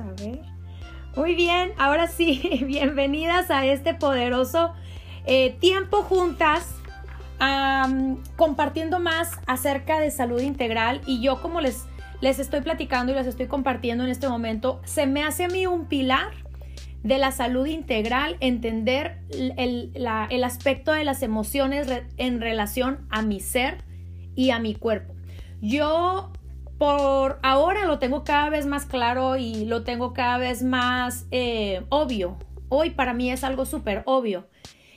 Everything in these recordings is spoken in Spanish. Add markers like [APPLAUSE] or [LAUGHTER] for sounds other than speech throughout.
A ver. Muy bien, ahora sí, [LAUGHS] bienvenidas a este poderoso eh, tiempo juntas, compartiendo más acerca de salud integral. Y yo como les, les estoy platicando y les estoy compartiendo en este momento, se me hace a mí un pilar de la salud integral, entender el, el aspecto de las emociones en relación a mi ser y a mi cuerpo. Yo por ahora lo tengo cada vez más claro y lo tengo cada vez más eh, obvio. Hoy para mí es algo súper obvio.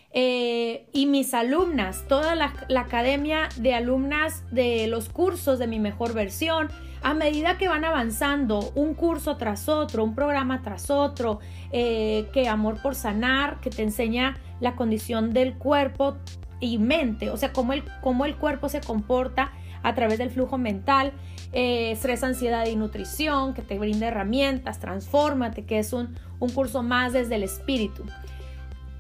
Eh, y mis alumnas, toda la, academia de alumnas de los cursos de mi mejor versión, a medida que van avanzando un curso tras otro, un programa tras otro, eh, que Amor por Sanar, que te enseña la condición del cuerpo y mente, o sea, cómo el, cómo el cuerpo se comporta a través del flujo mental, eh, estrés, ansiedad y nutrición, que te brinda herramientas, transfórmate, que es un, curso más desde el espíritu.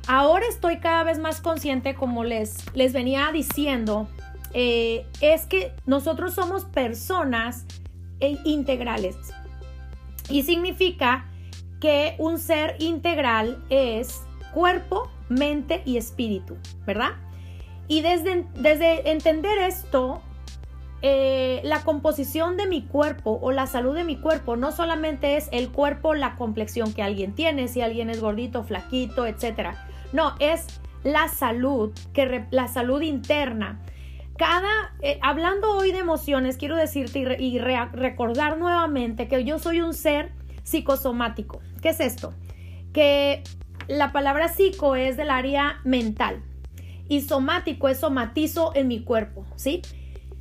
Ahora estoy cada vez más consciente, como les, les venía diciendo, eh, es que nosotros somos personas eh, integrales. Y significa que un ser integral es cuerpo, mente y espíritu, ¿verdad? Y desde, desde entender esto, eh, la composición de mi cuerpo o la salud de mi cuerpo no solamente es el cuerpo, la complexión que alguien tiene, si alguien es gordito, flaquito, etcétera. No, es la salud, que la salud interna. Cada, eh, hablando hoy de emociones, quiero decirte y, recordar nuevamente que yo soy un ser psicosomático. ¿Qué es esto? Que la palabra psico es del área mental y somático es somatizo en mi cuerpo, ¿sí?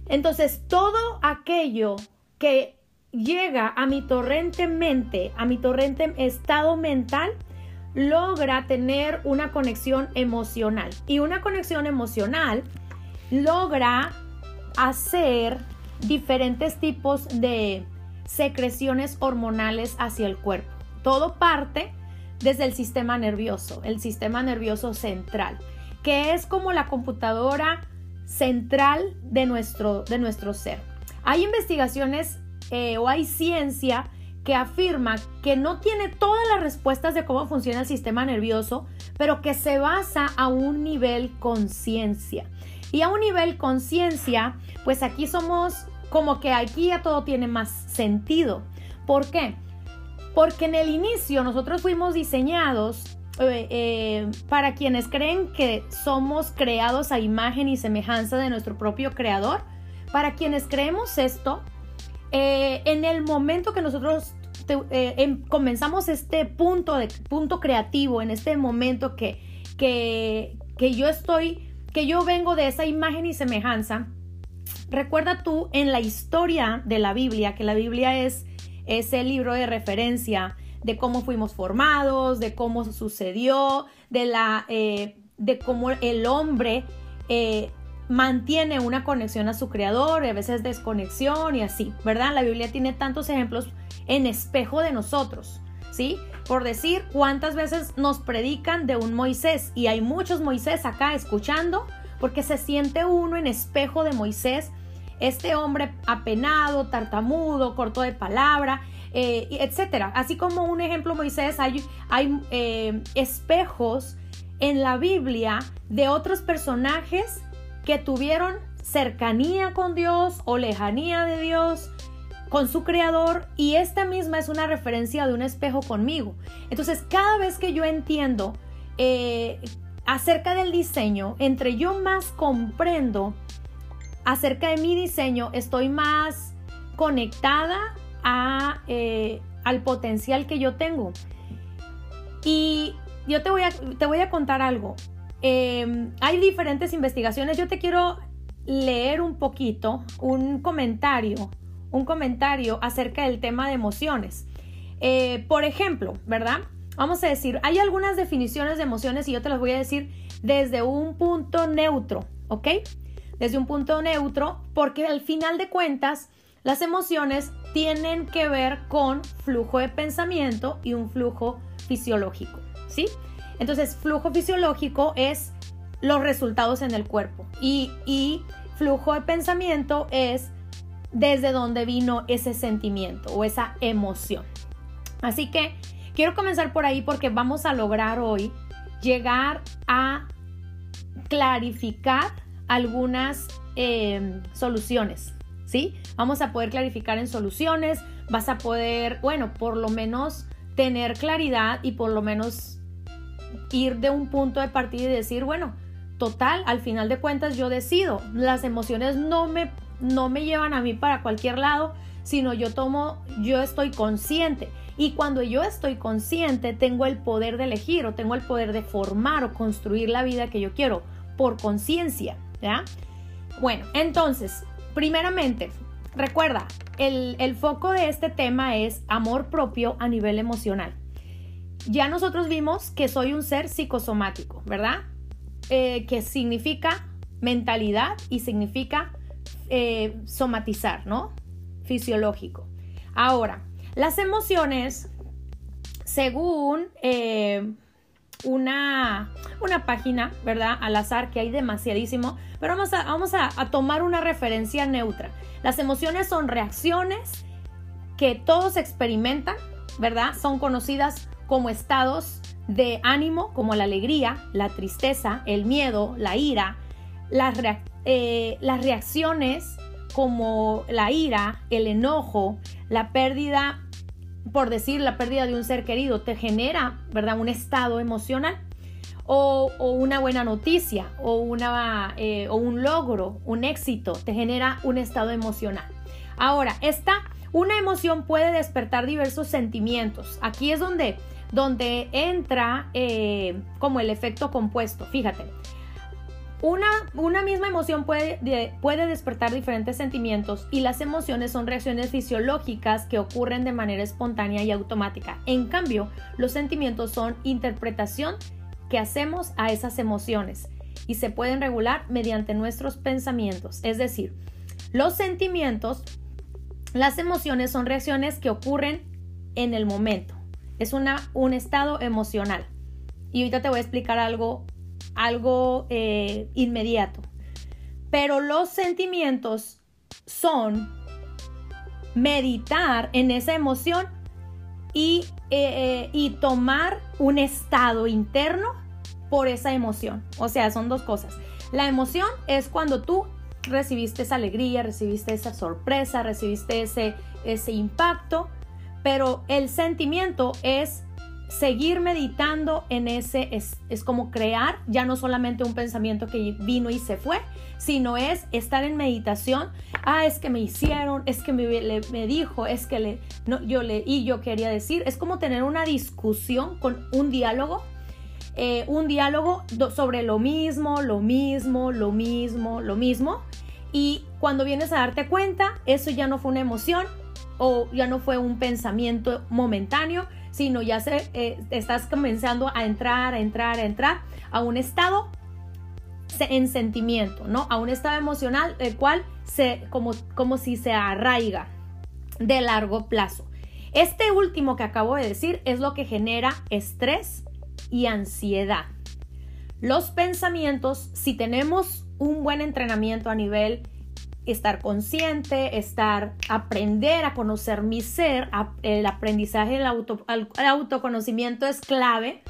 Entonces, todo aquello que llega a mi torrente mente, a mi torrente estado mental, logra tener una conexión emocional. Y una conexión emocional logra hacer diferentes tipos de secreciones hormonales hacia el cuerpo. Todo parte desde el sistema nervioso, el sistema nervioso central, que es como la computadora central de nuestro, de nuestro ser. Hay investigaciones eh, o hay ciencia que afirma que no tiene todas las respuestas de cómo funciona el sistema nervioso, pero que se basa a un nivel conciencia. Y a un nivel conciencia, pues aquí somos como que aquí ya todo tiene más sentido. ¿Por qué? Porque en el inicio nosotros fuimos diseñados eh, eh, para quienes creen que somos creados a imagen y semejanza de nuestro propio creador, para quienes creemos esto, eh, en el momento que nosotros em, comenzamos este punto, de, punto creativo, en este momento que, que, que yo estoy, que yo vengo de esa imagen y semejanza, recuerda tú en la historia de la Biblia, que la Biblia es ese libro de referencia de cómo fuimos formados, de cómo sucedió, de, la, eh, de cómo el hombre eh, mantiene una conexión a su creador y a veces desconexión y así, ¿verdad? La Biblia tiene tantos ejemplos en espejo de nosotros, ¿sí? Por decir cuántas veces nos predican de un Moisés y hay muchos Moisés acá escuchando porque se siente uno en espejo de Moisés, este hombre apenado, tartamudo, corto de palabra, eh, etcétera. Así como un ejemplo, Moisés, hay, hay eh, espejos en la Biblia de otros personajes que tuvieron cercanía con Dios o lejanía de Dios con su creador y esta misma es una referencia de un espejo conmigo. Entonces, cada vez que yo entiendo eh, acerca del diseño, entre yo más comprendo acerca de mi diseño, estoy más conectada eh, al potencial que yo tengo. Y yo te voy a, te voy a contar algo. Em, hay diferentes investigaciones. Yo te quiero leer un poquito, un comentario, un comentario acerca del tema de emociones. Eh, por ejemplo, ¿verdad? Vamos a decir, hay algunas definiciones de emociones y yo te las voy a decir desde un punto neutro, ¿ok? Desde un punto neutro, porque al final de cuentas, las emociones tienen que ver con flujo de pensamiento y un flujo fisiológico, ¿sí? Entonces, flujo fisiológico es los resultados en el cuerpo y, flujo de pensamiento es desde donde vino ese sentimiento o esa emoción. Así que quiero comenzar por ahí porque vamos a lograr hoy llegar a clarificar algunas eh, soluciones, Vamos a poder clarificar en soluciones, vas a poder, bueno, por lo menos tener claridad y por lo menos ir de un punto de partida y decir, bueno, total, al final de cuentas yo decido, las emociones no me, no me llevan a mí para cualquier lado, sino yo tomo, yo estoy consciente. Y cuando yo estoy consciente, tengo el poder de elegir o tengo el poder de formar o construir la vida que yo quiero por conciencia, ¿ya? Bueno, entonces, primeramente, recuerda, el, el foco de este tema es amor propio a nivel emocional. Ya nosotros vimos que soy un ser psicosomático, ¿verdad? Eh, que significa mentalidad y significa eh, somatizar, ¿no? Fisiológico. Ahora, las emociones, según eh, una, una, página, ¿verdad? Al azar, que hay demasiadísimo, pero vamos, a, vamos a, tomar una referencia neutra. Las emociones son reacciones que todos experimentan, ¿verdad? Son conocidas como estados de ánimo como la alegría, la tristeza, el miedo, la ira, las, eh, las reacciones como la ira, el enojo, la pérdida, por decir, la pérdida de un ser querido, te genera, ¿verdad? Un estado emocional. O, una buena noticia, o, una, eh, o un logro, un éxito, te genera un estado emocional. Ahora, esta, una emoción puede despertar diversos sentimientos. Aquí es donde donde entra eh, como el efecto compuesto. Fíjate, una, misma emoción puede, puede despertar diferentes sentimientos y las emociones son reacciones fisiológicas que ocurren de manera espontánea y automática. En cambio, los sentimientos son interpretación que hacemos a esas emociones y se pueden regular mediante nuestros pensamientos. Es decir, los sentimientos, las emociones son reacciones que ocurren en el momento es una, un estado emocional. Y ahorita te voy a explicar algo, algo eh, inmediato. Pero los sentimientos son meditar en esa emoción y, eh, eh, y tomar un estado interno por esa emoción. O sea, son dos cosas. La emoción es cuando tú recibiste esa alegría, recibiste esa sorpresa, recibiste ese, ese impacto pero el sentimiento es seguir meditando en ese, es, como crear ya no solamente un pensamiento que vino y se fue, sino es estar en meditación. Ah, es que me hicieron, es que me, me dijo, es que le, no, yo le, y yo quería decir. Es como tener una discusión con un diálogo. Eh, un diálogo sobre lo mismo, lo mismo, lo mismo, lo mismo. Y cuando vienes a darte cuenta, eso ya no fue una emoción, o ya no fue un pensamiento momentáneo, sino ya se, eh, estás comenzando a entrar, a entrar, a entrar a un estado en sentimiento, ¿no? A un estado emocional el cual se, como, como si se arraiga de largo plazo. Este último que acabo de decir es lo que genera estrés y ansiedad. Los pensamientos, si tenemos un buen entrenamiento a nivel estar consciente, estar, aprender a conocer mi ser, el aprendizaje, el, auto, el autoconocimiento es clave,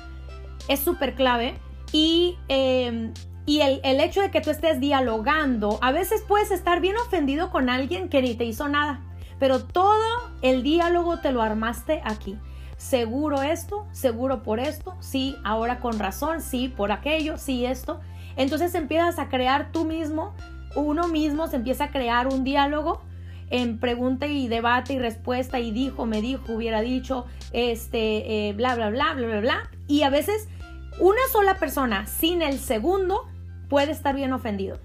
es súper clave y, em, y el, hecho de que tú estés dialogando, a veces puedes estar bien ofendido con alguien que ni te hizo nada, pero todo el diálogo te lo armaste aquí. Seguro esto, seguro por esto, sí, ahora con razón, sí, por aquello, sí, esto. Entonces empiezas a crear tú mismo uno mismo se empieza a crear un diálogo en pregunta y debate y respuesta y dijo, me dijo, hubiera dicho, este, eh, bla, bla, bla, bla, bla, bla. Y a veces una sola persona sin el segundo puede estar bien ofendido.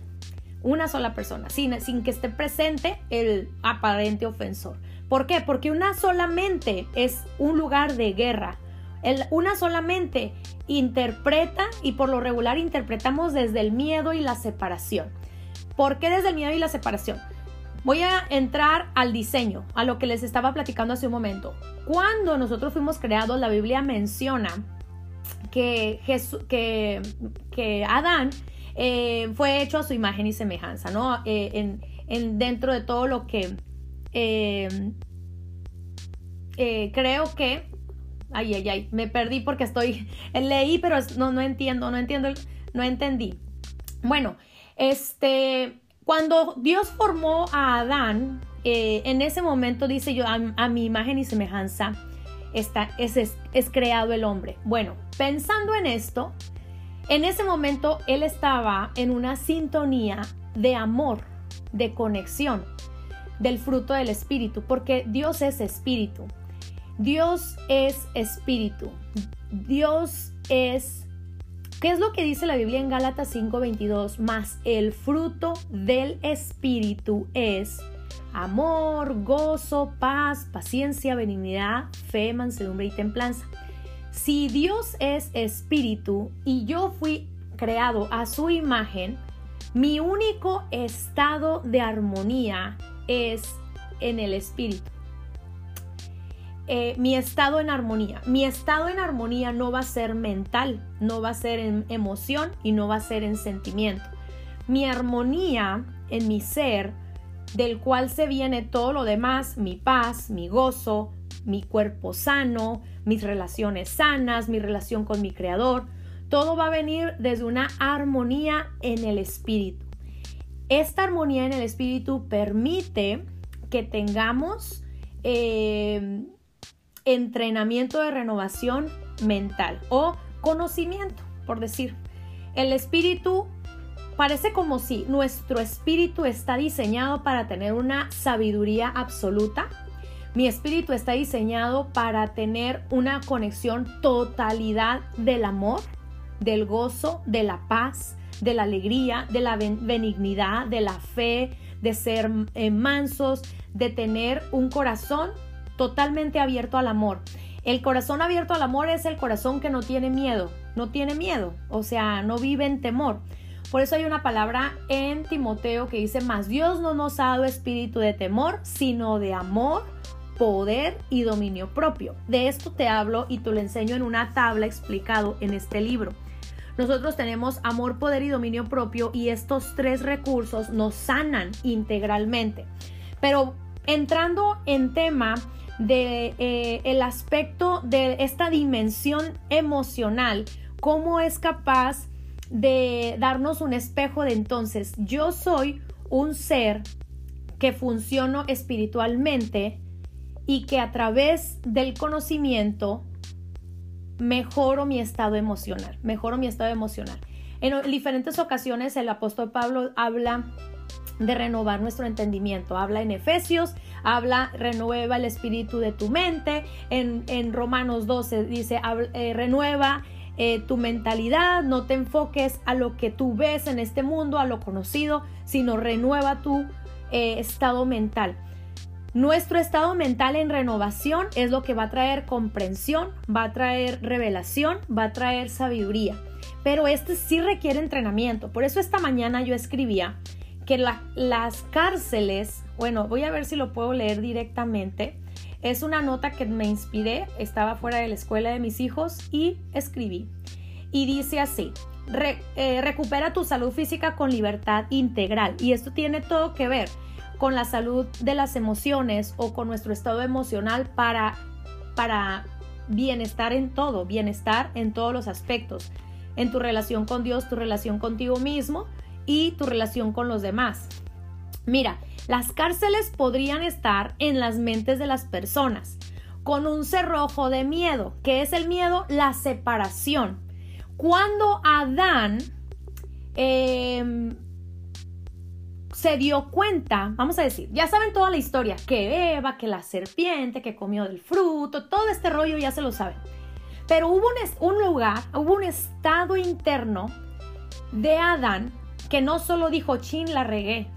Una sola persona, sin, sin que esté presente el aparente ofensor. ¿Por qué? Porque una solamente es un lugar de guerra. El, una solamente interpreta y por lo regular interpretamos desde el miedo y la separación. ¿Por qué desde el miedo y la separación? Voy a entrar al diseño, a lo que les estaba platicando hace un momento. Cuando nosotros fuimos creados, la Biblia menciona que, que, Adán eh, fue hecho a su imagen y semejanza, ¿no? Eh, en, dentro de todo lo que eh, creo que Ay, ay, ay, me perdí porque estoy, [LAUGHS] leí, pero no, no entiendo, no entiendo, no entendí. Bueno, este, cuando Dios formó a Adán, eh, en ese momento dice yo, a, mi imagen y semejanza, está, es, es creado el hombre. Bueno, pensando en esto, en ese momento él estaba en una sintonía de amor, de conexión, del fruto del Espíritu, porque Dios es Espíritu. Dios es Espíritu. Dios es... ¿Qué es lo que dice la Biblia en Gálatas 5:22? Más el fruto del Espíritu es amor, gozo, paz, paciencia, benignidad, fe, mansedumbre y templanza. Si Dios es espíritu y yo fui creado a su imagen, mi único estado de armonía es en el espíritu. Eh, mi estado en armonía. Mi estado en armonía no va a ser mental, no va a ser en emoción y no va a ser en sentimiento. Mi armonía en mi ser, del cual se viene todo lo demás, mi paz, mi gozo, mi cuerpo sano, mis relaciones sanas, mi relación con mi creador. Todo va a venir desde una armonía en el espíritu. Esta armonía en el espíritu permite que tengamos eh, entrenamiento de renovación mental o conocimiento, por decir. El espíritu parece como si nuestro espíritu está diseñado para tener una sabiduría absoluta, mi espíritu está diseñado para tener una conexión totalidad del amor, del gozo, de la paz, de la alegría, de la benignidad, de la fe, de ser eh, mansos, de tener un corazón totalmente abierto al amor. El corazón abierto al amor es el corazón que no tiene miedo, no tiene miedo, o sea, no vive en temor. Por eso hay una palabra en Timoteo que dice, más Dios no nos ha dado espíritu de temor, sino de amor, poder y dominio propio. De esto te hablo y te lo enseño en una tabla explicado en este libro. Nosotros tenemos amor, poder y dominio propio y estos tres recursos nos sanan integralmente. Pero entrando en tema de eh, el aspecto de esta dimensión emocional, cómo es capaz de darnos un espejo de entonces yo soy un ser que funciono espiritualmente y que a través del conocimiento mejoro mi estado emocional, mejoro mi estado emocional. En diferentes ocasiones el apóstol Pablo habla de renovar nuestro entendimiento. Habla en Efesios, habla, renueva el espíritu de tu mente. En, Romanos 12 dice, eh, renueva eh, tu mentalidad, no te enfoques a lo que tú ves en este mundo, a lo conocido, sino renueva tu eh, estado mental. Nuestro estado mental en renovación es lo que va a traer comprensión, va a traer revelación, va a traer sabiduría. Pero este sí requiere entrenamiento. Por eso esta mañana yo escribía que las cárceles, bueno, voy a ver si lo puedo leer directamente. Es una nota que me inspiré, estaba fuera de la escuela de mis hijos y escribí. Y dice así, eh, recupera tu salud física con libertad integral. Y esto tiene todo que ver con la salud de las emociones o con nuestro estado emocional para, para bienestar en todo, bienestar en todos los aspectos, en tu relación con Dios, tu relación contigo mismo y tu relación con los demás. Mira, las cárceles podrían estar en las mentes de las personas con un cerrojo de miedo. ¿Qué es el miedo? La separación. Cuando Adán eh, se dio cuenta, vamos a decir, ya saben toda la historia, que Eva, que la serpiente, que comió del fruto, todo este rollo ya se lo saben. Pero hubo un, lugar, hubo un estado interno de Adán que no solo dijo, chin, la regué,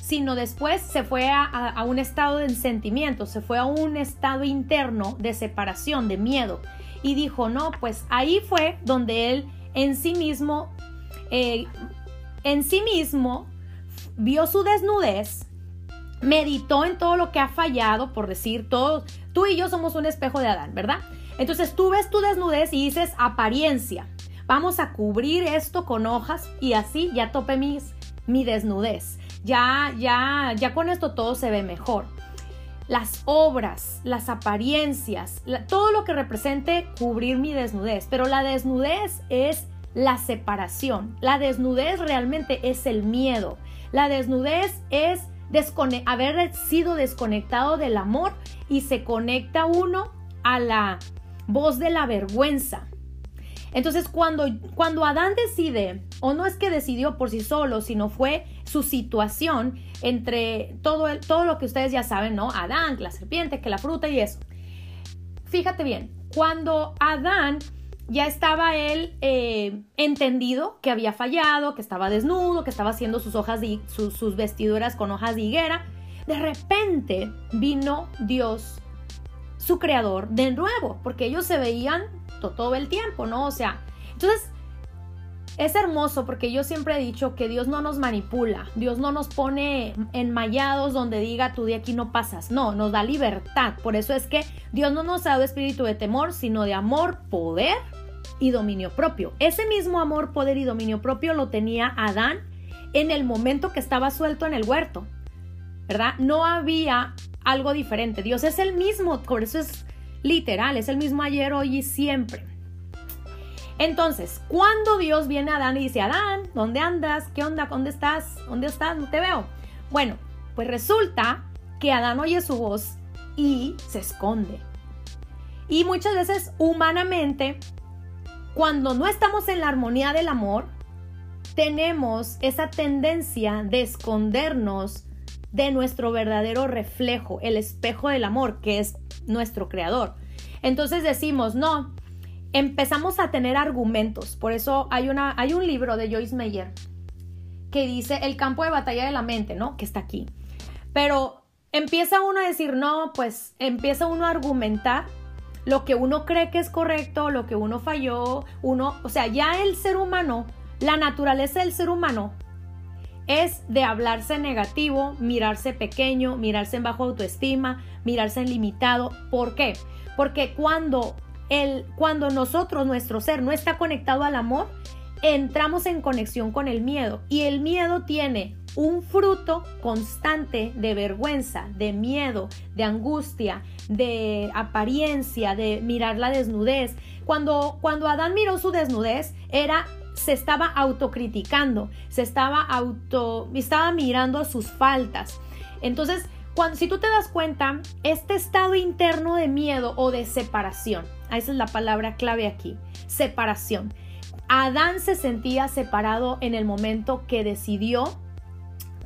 sino después se fue a, un estado de sentimiento, se fue a un estado interno de separación, de miedo. Y dijo, no, pues ahí fue donde él en sí mismo, eh, en sí mismo vio su desnudez, meditó en todo lo que ha fallado, por decir, todo, tú y yo somos un espejo de Adán, ¿verdad? Entonces tú ves tu desnudez y dices apariencia. Vamos a cubrir esto con hojas y así ya tope mis, mi desnudez. Ya, ya, ya con esto todo se ve mejor. las obras, las apariencias, todo lo que represente cubrir mi desnudez. Pero la desnudez es la separación. La desnudez realmente es el miedo. La desnudez es haber sido desconectado del amor y se conecta uno a la voz de la vergüenza. Entonces cuando, cuando Adán decide, o no es que decidió por sí solo, sino fue su situación entre todo, el, todo lo que ustedes ya saben, ¿no? Adán, la serpiente, que la fruta y eso. Fíjate bien, cuando Adán ya estaba él eh, entendido que había fallado, que estaba desnudo, que estaba haciendo sus hojas de, sus, vestiduras con hojas de higuera. De repente vino Dios, su creador, de nuevo, porque ellos se veían todo el tiempo, ¿no? O sea, entonces es hermoso porque yo siempre he dicho que Dios no nos manipula, Dios no nos pone enmayados donde diga tú de aquí no pasas, no, nos da libertad. Por eso es que Dios no nos ha dado espíritu de temor, sino de amor, poder y dominio propio. Ese mismo amor, poder y dominio propio lo tenía Adán en el momento que estaba suelto en el huerto, ¿verdad? No había algo diferente. Dios es el mismo, por eso es literal, es el mismo ayer, hoy y siempre. Entonces, cuando Dios viene a Adán y dice, Adán, ¿dónde andas? ¿Qué onda? ¿Dónde estás? ¿Dónde estás? No te veo. Bueno, pues resulta que Adán oye su voz y se esconde. Y muchas veces humanamente cuando no estamos en la armonía del amor, tenemos esa tendencia de escondernos de nuestro verdadero reflejo, el espejo del amor, que es nuestro creador. Entonces decimos, no, empezamos a tener argumentos. Por eso hay, una, hay un libro de Joyce Meyer que dice El campo de batalla de la mente, ¿no? Que está aquí. Pero empieza uno a decir, no, pues empieza uno a argumentar lo que uno cree que es correcto, lo que uno falló, uno, o sea, ya el ser humano, la naturaleza del ser humano es de hablarse negativo, mirarse pequeño, mirarse en bajo autoestima, mirarse en limitado. ¿Por qué? Porque cuando el, cuando nosotros, nuestro ser, no está conectado al amor, entramos en conexión con el miedo y el miedo tiene un fruto constante de vergüenza, de miedo, de angustia, de apariencia, de mirar la desnudez. Cuando, cuando Adán miró su desnudez, era se estaba autocriticando, se estaba auto estaba mirando sus faltas. Entonces, cuando si tú te das cuenta, este estado interno de miedo o de separación, esa es la palabra clave aquí, separación. Adán se sentía separado en el momento que decidió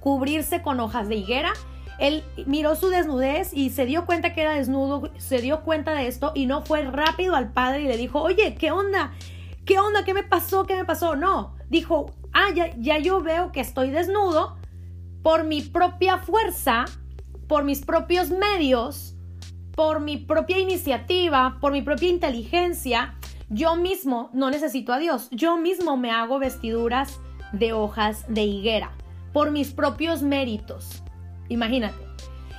cubrirse con hojas de higuera. Él miró su desnudez y se dio cuenta que era desnudo, se dio cuenta de esto y no fue rápido al padre y le dijo, oye, ¿qué onda? ¿Qué onda? ¿Qué me pasó? ¿Qué me pasó? No, dijo, ah, ya, ya yo veo que estoy desnudo por mi propia fuerza, por mis propios medios, por mi propia iniciativa, por mi propia inteligencia. Yo mismo no necesito a Dios, yo mismo me hago vestiduras de hojas de higuera por mis propios méritos. Imagínate.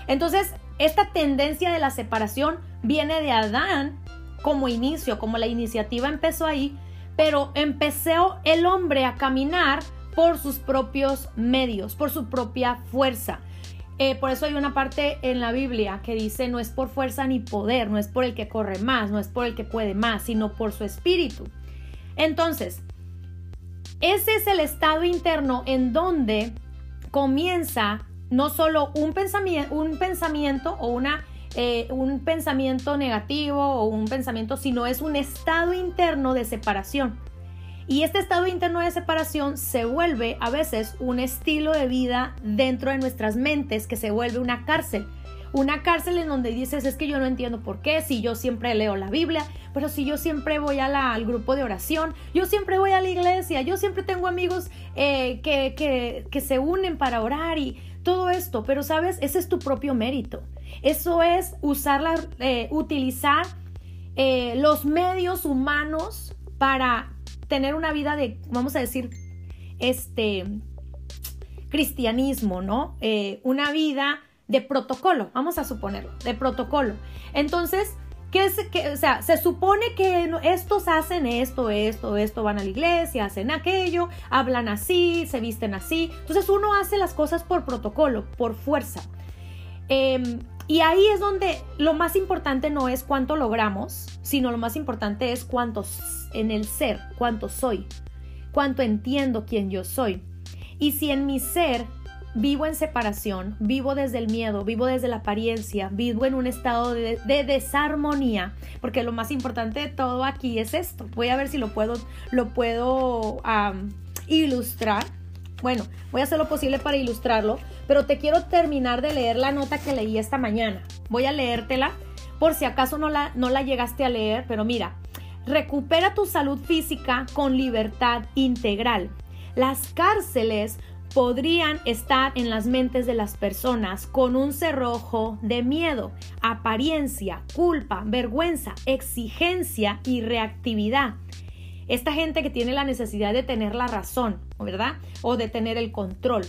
Entonces, esta tendencia de la separación viene de Adán como inicio, como la iniciativa empezó ahí, pero empezó el hombre a caminar por sus propios medios, por su propia fuerza. Eh, por eso hay una parte en la Biblia que dice no es por fuerza ni poder, no es por el que corre más, no es por el que puede más, sino por su espíritu. Entonces, ese es el estado interno en donde comienza no solo un pensamiento, un pensamiento o una, eh, un pensamiento negativo o un pensamiento, sino es un estado interno de separación. Y este estado interno de separación se vuelve a veces un estilo de vida dentro de nuestras mentes que se vuelve una cárcel una cárcel en donde dices, es que yo no entiendo por qué, si yo siempre leo la Biblia, pero si yo siempre voy al grupo de oración, yo siempre voy a la iglesia, yo siempre tengo amigos eh, que, que, se unen para orar y todo esto, pero sabes, ese es tu propio mérito. Eso es usar eh, utilizar eh, los medios humanos para tener una vida de, vamos a decir, este cristianismo, ¿no? una vida de protocolo, vamos a suponerlo, de protocolo. Entonces, ¿qué es, que, o sea, se supone que estos hacen esto, esto, esto, van a la iglesia, hacen aquello, hablan así, se visten así. Entonces uno hace las cosas por protocolo, por fuerza. Em, Y ahí es donde lo más importante no es cuánto logramos, sino lo más importante es cuánto en el ser, cuánto soy, cuánto entiendo quién yo soy. Y si en mi ser vivo en separación, vivo desde el miedo, vivo desde la apariencia, vivo en un estado de, desarmonía, porque lo más importante de todo aquí es esto. Voy a ver si lo puedo, lo puedo ilustrar. Bueno, voy a hacer lo posible para ilustrarlo, pero te quiero terminar de leer la nota que leí esta mañana. Voy a leértela por si acaso no la, no la llegaste a leer, pero mira, recupera tu salud física con libertad integral. Las cárceles podrían estar en las mentes de las personas con un cerrojo de miedo, apariencia, culpa, vergüenza, exigencia y reactividad. Esta gente que tiene la necesidad de tener la razón, ¿verdad? O de tener el control.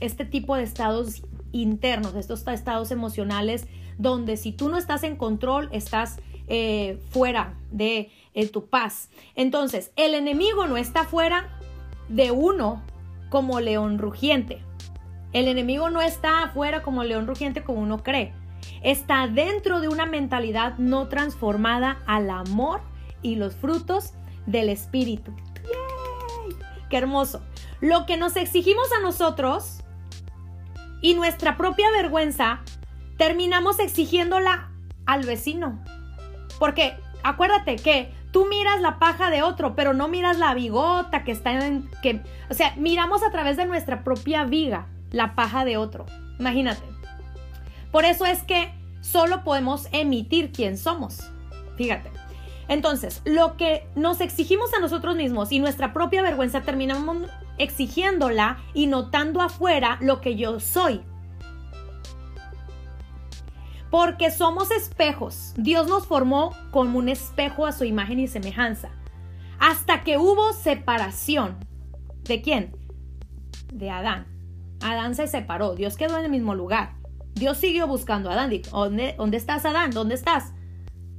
Este tipo de estados internos, estos estados emocionales donde si tú no estás en control, estás eh, fuera de eh, tu paz. Entonces, el enemigo no está fuera de uno como león rugiente. El enemigo no está afuera como león rugiente como uno cree. Está dentro de una mentalidad no transformada al amor y los frutos del Espíritu. ¡Qué hermoso! Lo que nos exigimos a nosotros y nuestra propia vergüenza, terminamos exigiéndola al vecino. Porque acuérdate que Tú miras la paja de otro, pero no miras la bigota que está en... Que, o sea, miramos a través de nuestra propia viga la paja de otro. Imagínate. Por eso es que solo podemos emitir quién somos. Fíjate. Entonces, lo que nos exigimos a nosotros mismos y nuestra propia vergüenza terminamos exigiéndola y notando afuera lo que yo soy porque somos espejos. Dios nos formó como un espejo a su imagen y semejanza. Hasta que hubo separación. ¿De quién? De Adán. Adán se separó, Dios quedó en el mismo lugar. Dios siguió buscando a Adán. ¿Dónde, ¿Dónde estás, Adán? ¿Dónde estás?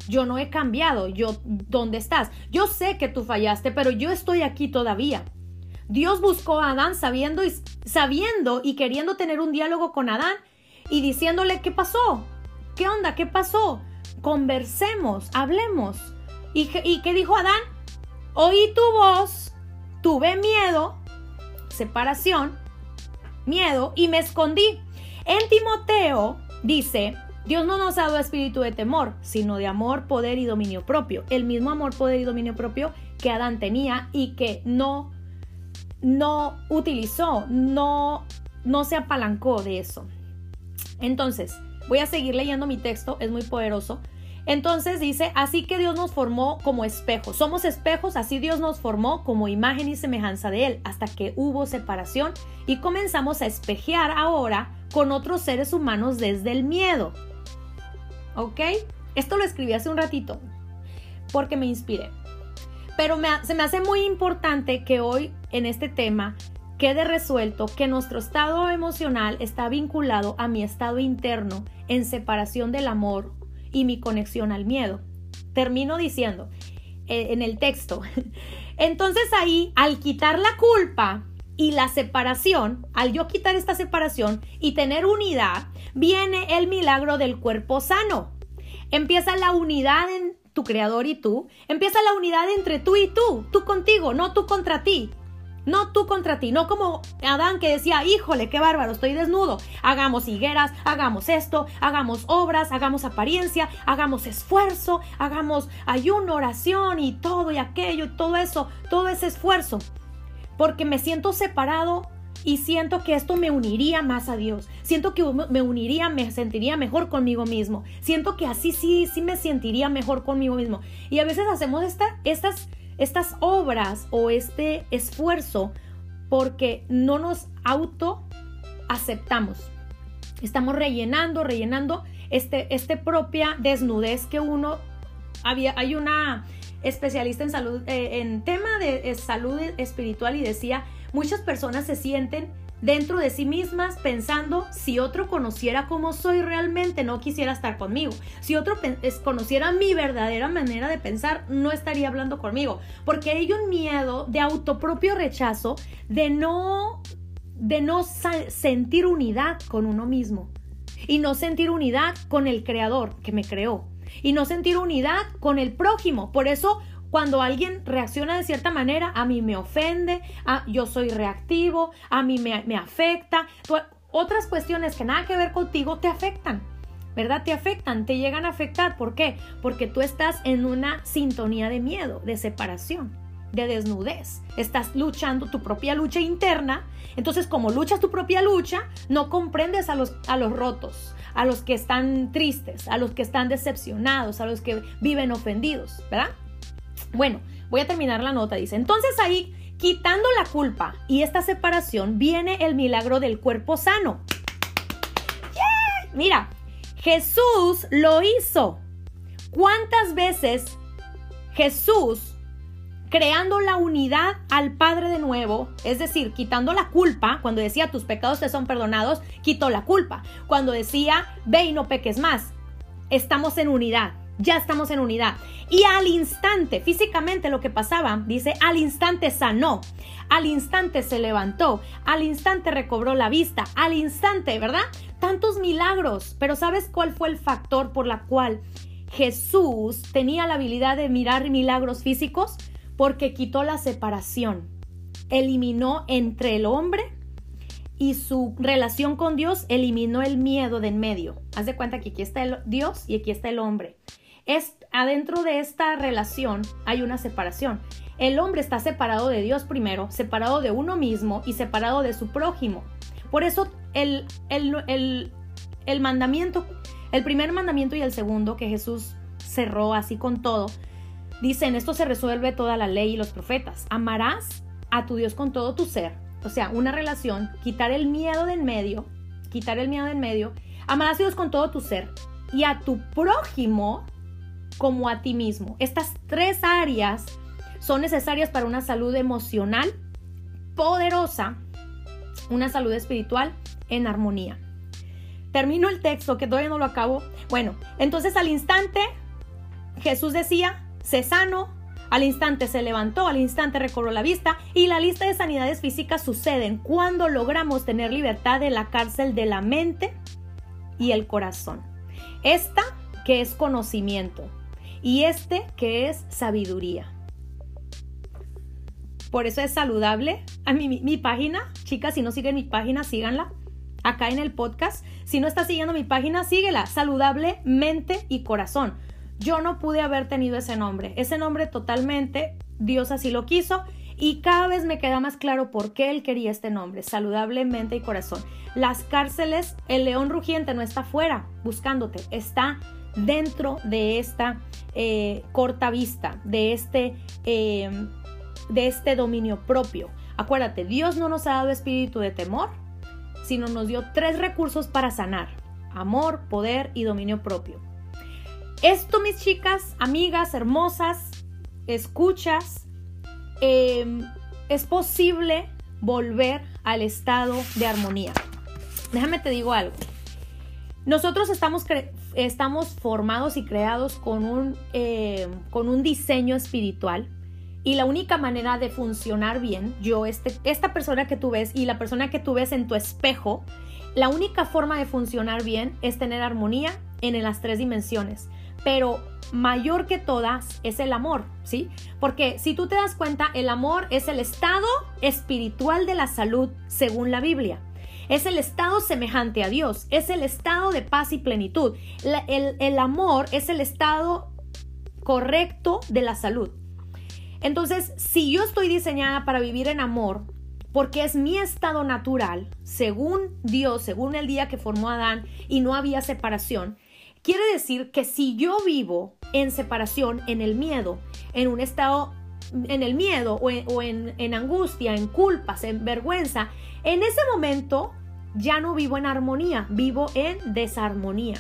Yo no he cambiado. Yo, ¿dónde estás? Yo sé que tú fallaste, pero yo estoy aquí todavía. Dios buscó a Adán sabiendo y, sabiendo y queriendo tener un diálogo con Adán y diciéndole qué pasó. ¿Qué onda? ¿Qué pasó? Conversemos, hablemos. ¿Y, qué dijo Adán? Oí tu voz, tuve miedo, separación, miedo y me escondí. En Timoteo dice, Dios no nos ha dado espíritu de temor, sino de amor, poder y dominio propio. El mismo amor, poder y dominio propio que Adán tenía y que no, no utilizó, no, no se apalancó de eso. Entonces, Voy a seguir leyendo mi texto, es muy poderoso. Entonces dice, así que Dios nos formó como espejos. Somos espejos, así Dios nos formó como imagen y semejanza de Él, hasta que hubo separación y comenzamos a espejear ahora con otros seres humanos desde el miedo. ¿Ok? Esto lo escribí hace un ratito porque me inspiré. Pero se me hace muy importante que hoy en este tema quede resuelto que nuestro estado emocional está vinculado a mi estado interno en separación del amor y mi conexión al miedo. Termino diciendo eh, en el texto. [LAUGHS] Entonces ahí, al quitar la culpa y la separación, al yo quitar esta separación y tener unidad, viene el milagro del cuerpo sano. Empieza la unidad en tu creador y tú. Empieza la unidad entre tú y tú, tú contigo, no tú contra ti. No tú contra ti, no como Adán que decía, híjole, qué bárbaro, estoy desnudo. Hagamos higueras, hagamos esto, hagamos obras, hagamos apariencia, hagamos esfuerzo, hagamos ayuno, oración y todo y aquello y todo eso, todo ese esfuerzo. Porque me siento separado y siento que esto me uniría más a Dios. Siento que me uniría, me sentiría mejor conmigo mismo. Siento que así sí, sí me sentiría mejor conmigo mismo. Y a veces hacemos esta, estas estas obras o este esfuerzo porque no nos auto aceptamos. Estamos rellenando, rellenando este, este propia desnudez que uno había, hay una especialista en salud, eh, en tema de salud espiritual y decía, muchas personas se sienten dentro de sí mismas pensando si otro conociera cómo soy realmente no quisiera estar conmigo. Si otro conociera mi verdadera manera de pensar no estaría hablando conmigo, porque hay un miedo de autopropio rechazo de no de no sentir unidad con uno mismo. y no sentir unidad con el creador que me creó y no sentir unidad con el prójimo. Por eso cuando alguien reacciona de cierta manera, a mí me ofende, a, yo soy reactivo, a mí me, me afecta. Otras cuestiones que nada que ver contigo te afectan. ¿verdad? Te afectan, te llegan a afectar. ¿Por qué? Porque tú estás en una sintonía de miedo, de separación, de desnudez. Estás luchando tu propia lucha interna. Entonces, como luchas tu propia lucha, no comprendes a los, a los rotos, a los que están tristes, a los que están decepcionados, a los que viven ofendidos, ¿verdad? Bueno, voy a terminar la nota. Dice, entonces ahí, quitando la culpa y esta separación, viene el milagro del cuerpo sano. Mira, Jesús lo hizo. ¿Cuántas veces Jesús, creando la unidad al Padre de nuevo, es decir, quitando la culpa, cuando decía tus pecados te son perdonados, quitó la culpa. Cuando decía ve y no peques más, estamos en unidad ya estamos en unidad. Y al instante, físicamente lo que pasaba, dice, al instante sanó, al instante se levantó, al instante recobró la vista, al instante, ¿verdad? Tantos milagros, pero ¿sabes cuál fue el factor por la cual Jesús tenía la habilidad de mirar milagros físicos? Porque quitó la separación, eliminó entre el hombre y su relación con Dios eliminó el miedo de en medio. Haz de cuenta que aquí está el Dios y aquí está el hombre es adentro de esta relación hay una separación. El hombre está separado de Dios primero, separado de uno mismo y separado de su prójimo. Por eso el, el, el mandamiento, el primer mandamiento y el segundo que Jesús cerró así con todo, dicen, esto se resuelve toda la ley y los profetas. Amarás a tu Dios con todo tu ser. O sea, una relación, quitar el miedo de en medio, quitar el miedo de en medio. Amarás a Dios con todo tu ser y a tu prójimo como a ti mismo. Estas tres áreas son necesarias para una salud emocional poderosa, una salud espiritual en armonía. Termino el texto que todavía no lo acabo. Bueno, entonces al instante Jesús decía, se sano, al instante se levantó, al instante recobró la vista y la lista de sanidades físicas suceden cuando logramos tener libertad de la cárcel de la mente y el corazón. Esta que es conocimiento, y este que es sabiduría. Por eso es saludable. A mi, mi, página, chicas, si no siguen mi página, síganla. Acá en el podcast. Si no estás siguiendo mi página, síguela. Saludable, mente y corazón. Yo no pude haber tenido ese nombre. Ese nombre totalmente, Dios así lo quiso. Y cada vez me queda más claro por qué él quería este nombre, saludable mente y corazón. Las cárceles, el león rugiente no está fuera buscándote, está dentro de esta eh, corta vista, de este, em, de este dominio propio. Acuérdate, Dios no nos ha dado espíritu de temor, sino nos dio tres recursos para sanar. Amor, poder y dominio propio. Esto, mis chicas, amigas, hermosas, escuchas, em, es posible volver al estado de armonía. Déjame te digo algo. Nosotros estamos estamos formados y creados con un, eh, con un diseño espiritual y la única manera de funcionar bien, yo, este, esta persona que tú ves y la persona que tú ves en tu espejo, la única forma de funcionar bien es tener armonía en las tres dimensiones. Pero mayor que todas es el amor, ¿sí? Porque si tú te das cuenta, el amor es el estado espiritual de la salud según la Biblia. Es el estado semejante a Dios, es el estado de paz y plenitud. el, el amor es el estado correcto de la salud. Entonces, si yo estoy diseñada para vivir en amor, porque es mi estado natural, según Dios, según el día que formó Adán y no había separación, quiere decir que si yo vivo en separación, en el miedo, en un estado, en el miedo o en, en angustia, en culpas, en vergüenza, en ese momento ya no vivo en armonía, vivo en desarmonía.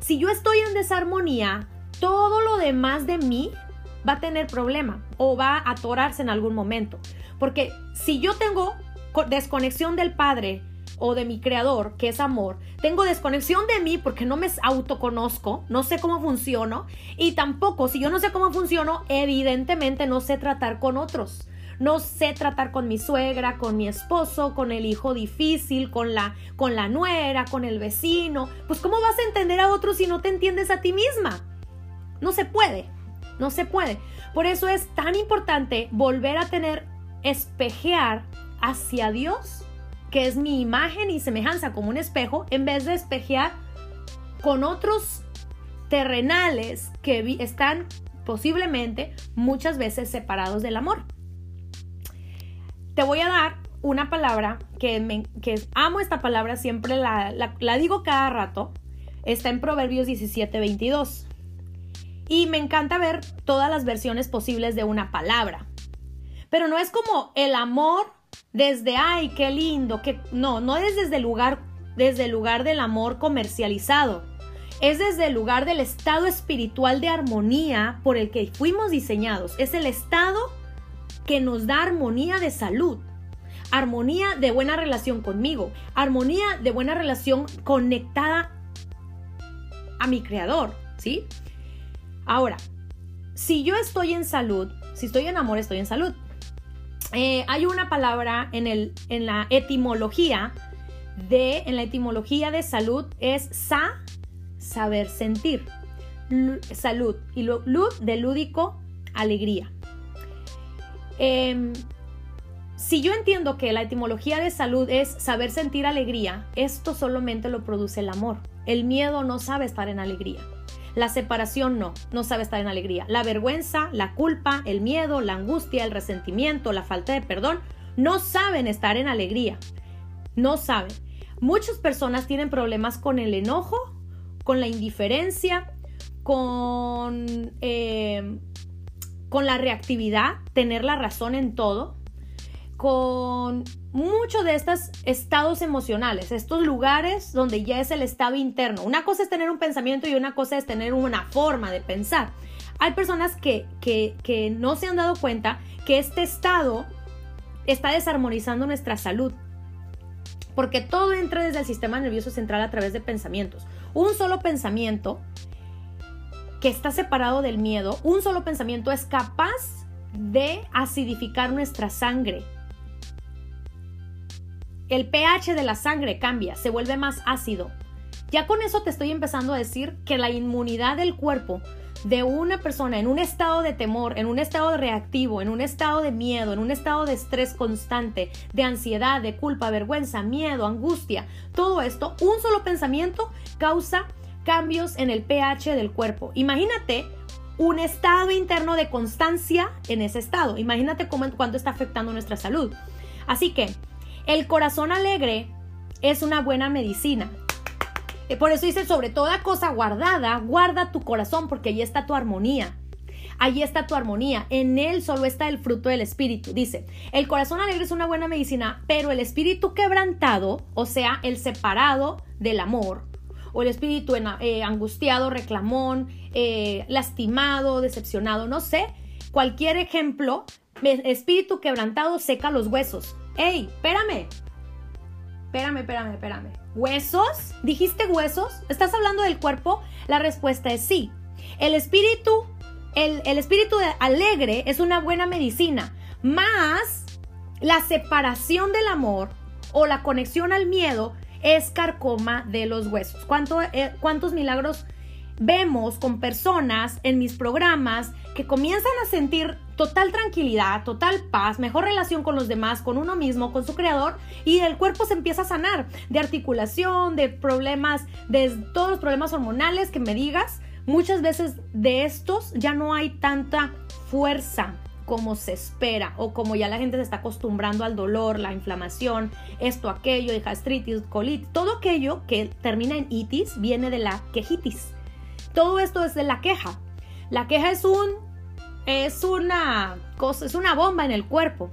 Si yo estoy en desarmonía, todo lo demás de mí va a tener problema o va a atorarse en algún momento. Porque si yo tengo desconexión del Padre o de mi Creador, que es amor, tengo desconexión de mí porque no me autoconozco, no sé cómo funciono y tampoco, si yo no sé cómo funciono, evidentemente no sé tratar con otros no sé tratar con mi suegra, con mi esposo, con el hijo difícil, con la, con la nuera, con el vecino. Pues ¿cómo vas a entender a otros si no te entiendes a ti misma? No se puede, no se puede. Por eso es tan importante volver a tener, espejear hacia Dios, que es mi imagen y semejanza como un espejo, en vez de espejear con otros terrenales que están posiblemente muchas veces separados del amor. Te voy a dar una palabra que, me, que amo esta palabra, siempre la, la, digo cada rato. Está en Proverbios 17, 22. Y me encanta ver todas las versiones posibles de una palabra. Pero no es como el amor desde, ay, qué lindo, que no, no es desde el lugar, desde el lugar del amor comercializado es desde el lugar del estado espiritual de armonía por el que fuimos diseñados. Es el estado que nos da armonía de salud, armonía de buena relación conmigo, armonía de buena relación conectada a mi creador, ¿sí? Ahora, si yo estoy en salud, si estoy en amor, estoy en salud. Eh, hay una palabra en, el, en la etimología de, en la etimología de salud es sa saber sentir. salud. Y lo, lud de lúdico, alegría. Em, si yo entiendo que la etimología de salud es saber sentir alegría, esto solamente lo produce el amor. El miedo no sabe estar en alegría. La separación no, no sabe estar en alegría. La vergüenza, la culpa, el miedo, la angustia, el resentimiento, la falta de perdón, no saben estar en alegría. No saben. Muchas personas tienen problemas con el enojo, con la indiferencia, con, eh, con la reactividad, tener la razón en todo, con muchos de estos estados emocionales, estos lugares donde ya es el estado interno. Una cosa es tener un pensamiento y una cosa es tener una forma de pensar. Hay personas que, que, que no se han dado cuenta que este estado está desarmonizando nuestra salud, porque todo entra desde el sistema nervioso central a través de pensamientos. Un solo pensamiento que está separado del miedo, un solo pensamiento es capaz de acidificar nuestra sangre. El pH de la sangre cambia, se vuelve más ácido. Ya con eso te estoy empezando a decir que la inmunidad del cuerpo de una persona en un estado de temor, en un estado reactivo, en un estado de miedo, en un estado de estrés constante, de ansiedad, de culpa, vergüenza, miedo, angustia, todo esto, un solo pensamiento causa cambios en el pH del cuerpo. Imagínate un estado interno de constancia en ese estado. Imagínate cómo, cuánto está afectando nuestra salud. Así que el corazón alegre es una buena medicina. Eh, por eso dice, sobre toda cosa guardada, guarda tu corazón porque ahí está tu armonía. Allí está tu armonía. En él solo está el fruto del espíritu. Dice, el corazón alegre es una buena medicina, pero el espíritu quebrantado, o sea, el separado del amor, o el espíritu eh, angustiado, reclamón, eh, lastimado, decepcionado, no sé, cualquier ejemplo, espíritu quebrantado seca los huesos. ¡Ey, espérame! Espérame, espérame, espérame. ¿Huesos? ¿Dijiste huesos? ¿Estás hablando del cuerpo? La respuesta es sí. El espíritu, el, el espíritu alegre es una buena medicina, más la separación del amor o la conexión al miedo es carcoma de los huesos. ¿Cuánto, eh, ¿Cuántos milagros vemos con personas en mis programas que comienzan a sentir total tranquilidad, total paz, mejor relación con los demás, con uno mismo, con su creador y el cuerpo se empieza a sanar de articulación, de problemas, de todos los problemas hormonales que me digas. Muchas veces de estos ya no hay tanta fuerza como se espera o como ya la gente se está acostumbrando al dolor, la inflamación, esto, aquello, gastritis, colitis, todo aquello que termina en itis viene de la quejitis. Todo esto es de la queja. La queja es un es una cosa, es una bomba en el cuerpo.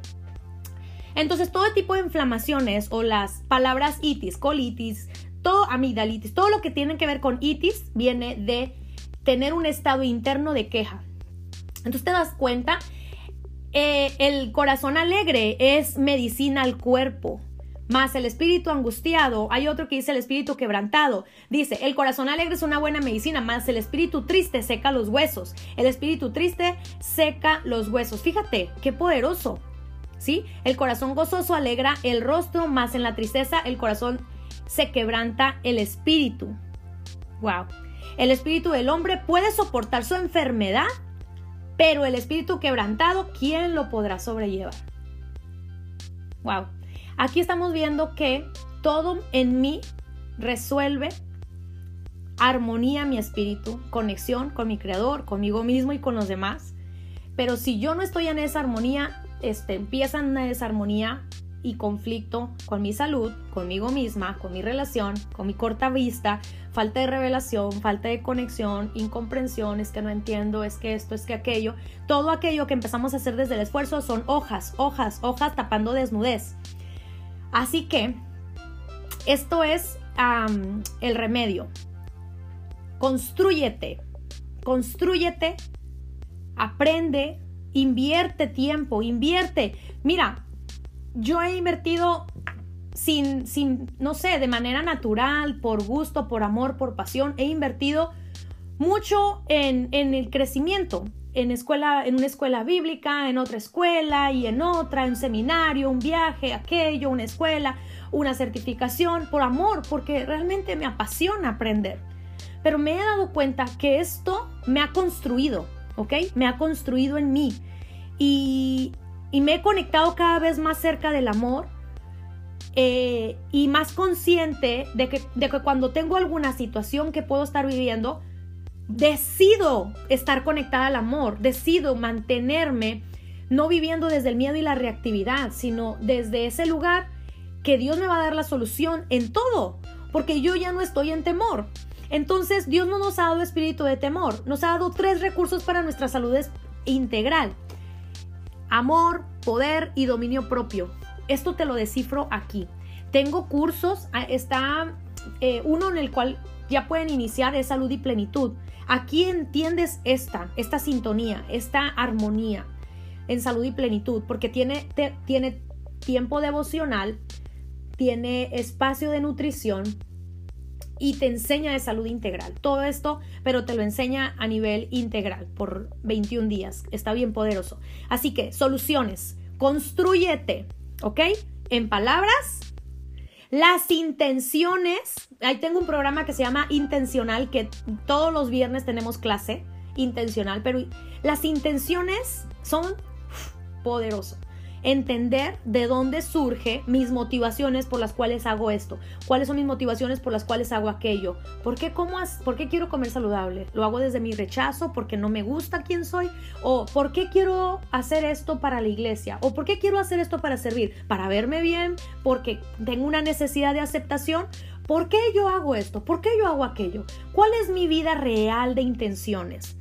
Entonces, todo tipo de inflamaciones o las palabras itis, colitis, todo amigdalitis, todo lo que tiene que ver con itis viene de tener un estado interno de queja. Entonces te das cuenta, eh, el corazón alegre es medicina al cuerpo más el espíritu angustiado. Hay otro que dice el espíritu quebrantado. Dice, el corazón alegre es una buena medicina, más el espíritu triste seca los huesos. El espíritu triste seca los huesos. Fíjate, qué poderoso. ¿sí? El corazón gozoso alegra el rostro, más en la tristeza el corazón se quebranta el espíritu. Wow. El espíritu del hombre puede soportar su enfermedad, pero el espíritu quebrantado, ¿quién lo podrá sobrellevar? Wow. Aquí estamos viendo que todo en mí resuelve armonía mi espíritu, conexión con mi creador, conmigo mismo y con los demás. Pero si yo no estoy en esa armonía, este, empieza una desarmonía y conflicto con mi salud, conmigo misma, con mi relación, con mi corta vista, falta de revelación, falta de conexión, incomprensión, es que no entiendo, es que esto, es que aquello. Todo aquello que empezamos a hacer desde el esfuerzo son hojas, hojas, hojas tapando desnudez. Así que esto es el remedio. Construyete, construyete, aprende, invierte tiempo, invierte. Mira, yo he invertido sin, sin, no sé, de manera natural, por gusto, por amor, por pasión, he invertido mucho en, en el crecimiento, en, escuela, en una escuela bíblica, en otra escuela y en otra, en un seminario, un viaje, aquello, una escuela, una certificación, por amor, porque realmente me apasiona aprender. Pero me he dado cuenta que esto me ha construido, ¿ok? Me ha construido en mí. Y, y me he conectado cada vez más cerca del amor eh, y más consciente de que, de que cuando tengo alguna situación que puedo estar viviendo, decido estar conectada al amor, decido mantenerme no viviendo desde el miedo y la reactividad, sino desde ese lugar que Dios me va a dar la solución en todo, porque yo ya no estoy en temor. Entonces Dios no nos ha dado espíritu de temor, nos ha dado tres recursos para nuestra salud integral amor, poder y dominio propio. Esto te lo descifro aquí. Tengo cursos, ah, está eh, uno en el cual ya pueden iniciar es salud y plenitud. Aquí entiendes esta, esta sintonía, esta armonía en salud y plenitud, porque tiene, tiene tiempo devocional, tiene espacio de nutrición, y te enseña de salud integral. Todo esto, pero te lo enseña a nivel integral por 21 días. Está bien poderoso. Así que, soluciones. Construyete, ¿ok? En palabras, las intenciones. Ahí tengo un programa que se llama Intencional, que todos los viernes tenemos clase intencional, pero las intenciones son poderosas entender de dónde surge mis motivaciones por las cuales hago esto, cuáles son mis motivaciones por las cuales hago aquello, por qué, cómo, por qué quiero comer saludable, lo hago desde mi rechazo, porque no me gusta quién soy, o por qué quiero hacer esto para la iglesia, o por qué quiero hacer esto para servir, para verme bien, porque tengo una necesidad de aceptación, ¿Por qué yo hago esto? ¿Por qué yo hago aquello? ¿Cuál es mi vida real de intenciones?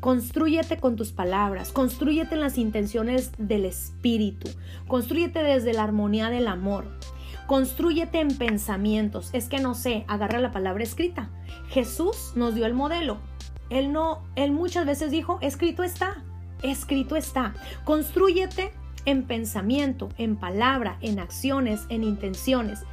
Construyete con tus palabras, construyete en las intenciones del espíritu, construyete desde la armonía del amor, construyete en pensamientos. Es que no sé, agarra la palabra escrita. Jesús nos dio el modelo. Él no, él muchas veces dijo, escrito está, escrito está. Construyete en pensamiento, en palabra, en acciones, en intenciones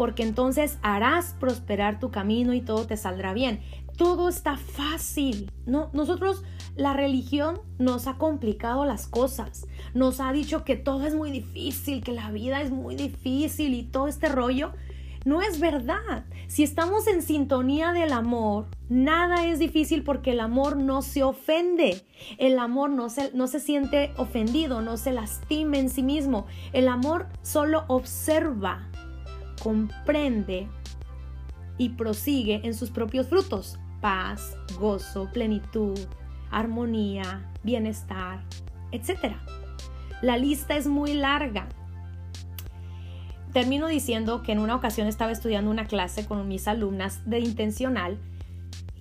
porque entonces harás prosperar tu camino y todo te saldrá bien todo está fácil. No, nosotros, la religión nos ha complicado las cosas. Nos ha dicho que todo es muy difícil, que la vida es muy difícil y todo este rollo. No es verdad. Si estamos en sintonía del amor, nada es difícil porque el amor no se ofende. El amor no se, no se siente ofendido, no se lastima en sí mismo. El amor solo observa, comprende y prosigue en sus propios frutos paz, gozo, plenitud, armonía, bienestar, etc. La lista es muy larga. Termino diciendo que en una ocasión estaba estudiando una clase con mis alumnas de intencional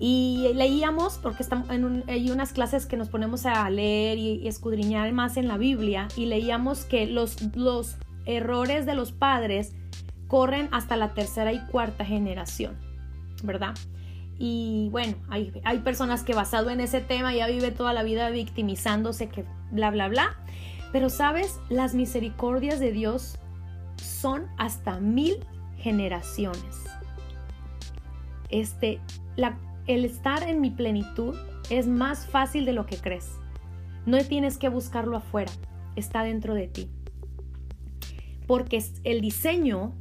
y leíamos, porque en hay unas clases que nos ponemos a leer y, escudriñar más en la Biblia, y leíamos que los, los errores de los padres corren hasta la tercera y cuarta generación, ¿verdad? Y bueno, hay, hay personas que basado en ese tema ya vive toda la vida victimizándose, que bla, bla, bla. Pero sabes, las misericordias de Dios son hasta mil generaciones. Este, la, el estar en mi plenitud es más fácil de lo que crees. No tienes que buscarlo afuera, está dentro de ti. porque el diseño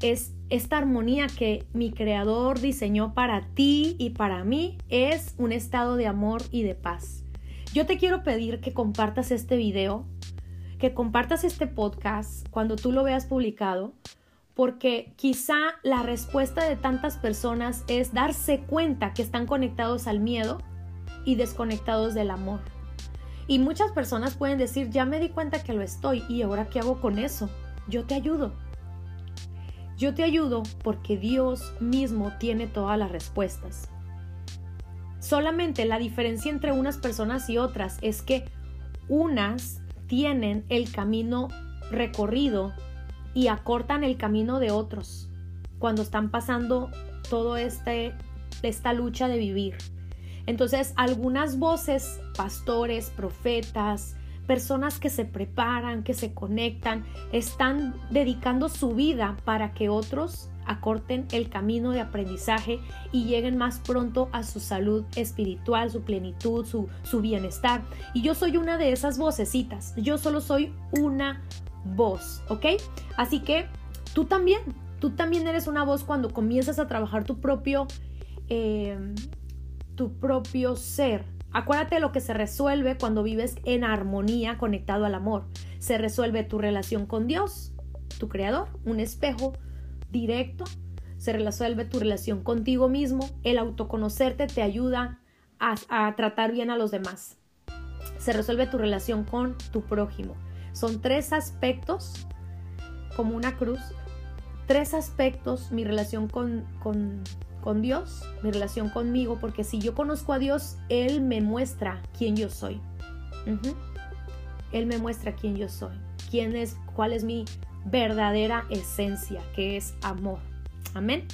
es esta armonía que mi creador diseñó para ti y para mí es un estado de amor y de paz. Yo te quiero pedir que compartas este video, que compartas este podcast cuando tú lo veas publicado, porque quizá la respuesta de tantas personas es darse cuenta que están conectados al miedo y desconectados del amor. Y muchas personas pueden decir, ya me di cuenta que lo estoy y ahora qué hago con eso. Yo te ayudo. Yo te ayudo porque Dios mismo tiene todas las respuestas. Solamente la diferencia entre unas personas y otras es que unas tienen el camino recorrido y acortan el camino de otros cuando están pasando todo este esta lucha de vivir. Entonces, algunas voces, pastores, profetas, personas que se preparan, que se conectan, están dedicando su vida para que otros acorten el camino de aprendizaje y lleguen más pronto a su salud espiritual, su plenitud, su, su bienestar. Y yo soy una de esas vocecitas, yo solo soy una voz, ¿ok? Así que tú también, tú también eres una voz cuando comienzas a trabajar tu propio, eh, tu propio ser. Acuérdate de lo que se resuelve cuando vives en armonía conectado al amor. Se resuelve tu relación con Dios, tu creador, un espejo directo. Se resuelve tu relación contigo mismo. El autoconocerte te ayuda a, a tratar bien a los demás. Se resuelve tu relación con tu prójimo son tres aspectos, como una cruz, tres aspectos, mi relación con, con, Dios, mi relación conmigo, porque si yo conozco a Dios, Él me muestra quién yo soy. Él me muestra quién yo soy, quién es, cuál es mi verdadera esencia, que es amor. Amén.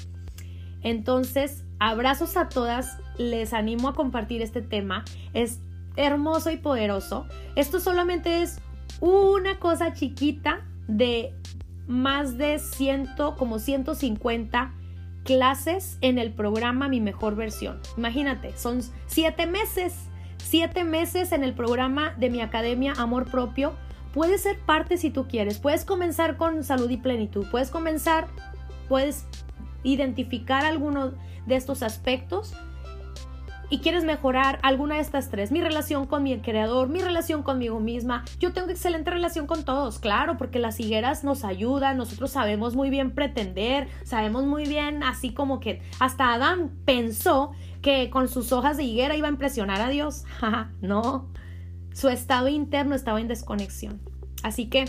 Entonces, abrazos a todas, les animo a compartir este tema, es hermoso y poderoso. Esto solamente es una cosa chiquita de más de ciento, como 150 clases en el programa Mi Mejor Versión. Imagínate, son siete meses, siete meses en el programa de mi academia Amor Propio. Puedes ser parte si tú quieres. Puedes comenzar con salud y plenitud. Puedes comenzar, puedes identificar alguno de estos aspectos y quieres mejorar alguna de estas tres, mi relación con mi creador, mi relación conmigo misma, yo tengo excelente relación con todos, claro, porque las higueras nos ayudan, nosotros sabemos muy bien pretender, sabemos muy bien, así como que hasta Adán pensó que con sus hojas de higuera iba a impresionar a Dios. [LAUGHS] no, su estado interno estaba en desconexión. Así que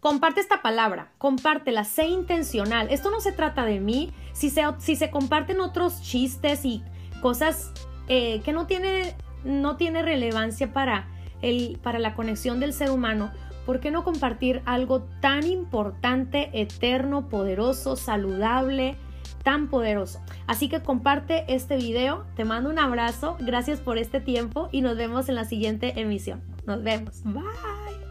comparte esta palabra, compártela, sé intencional. Esto no se trata de mí. Si se, si se comparten otros chistes y cosas eh, que no tiene, no tiene relevancia para, el, para la conexión del ser humano, ¿por qué no compartir algo tan importante, eterno, poderoso, saludable, tan poderoso? Así que comparte este video, te mando un abrazo, gracias por este tiempo y nos vemos en la siguiente emisión. Nos vemos. Bye.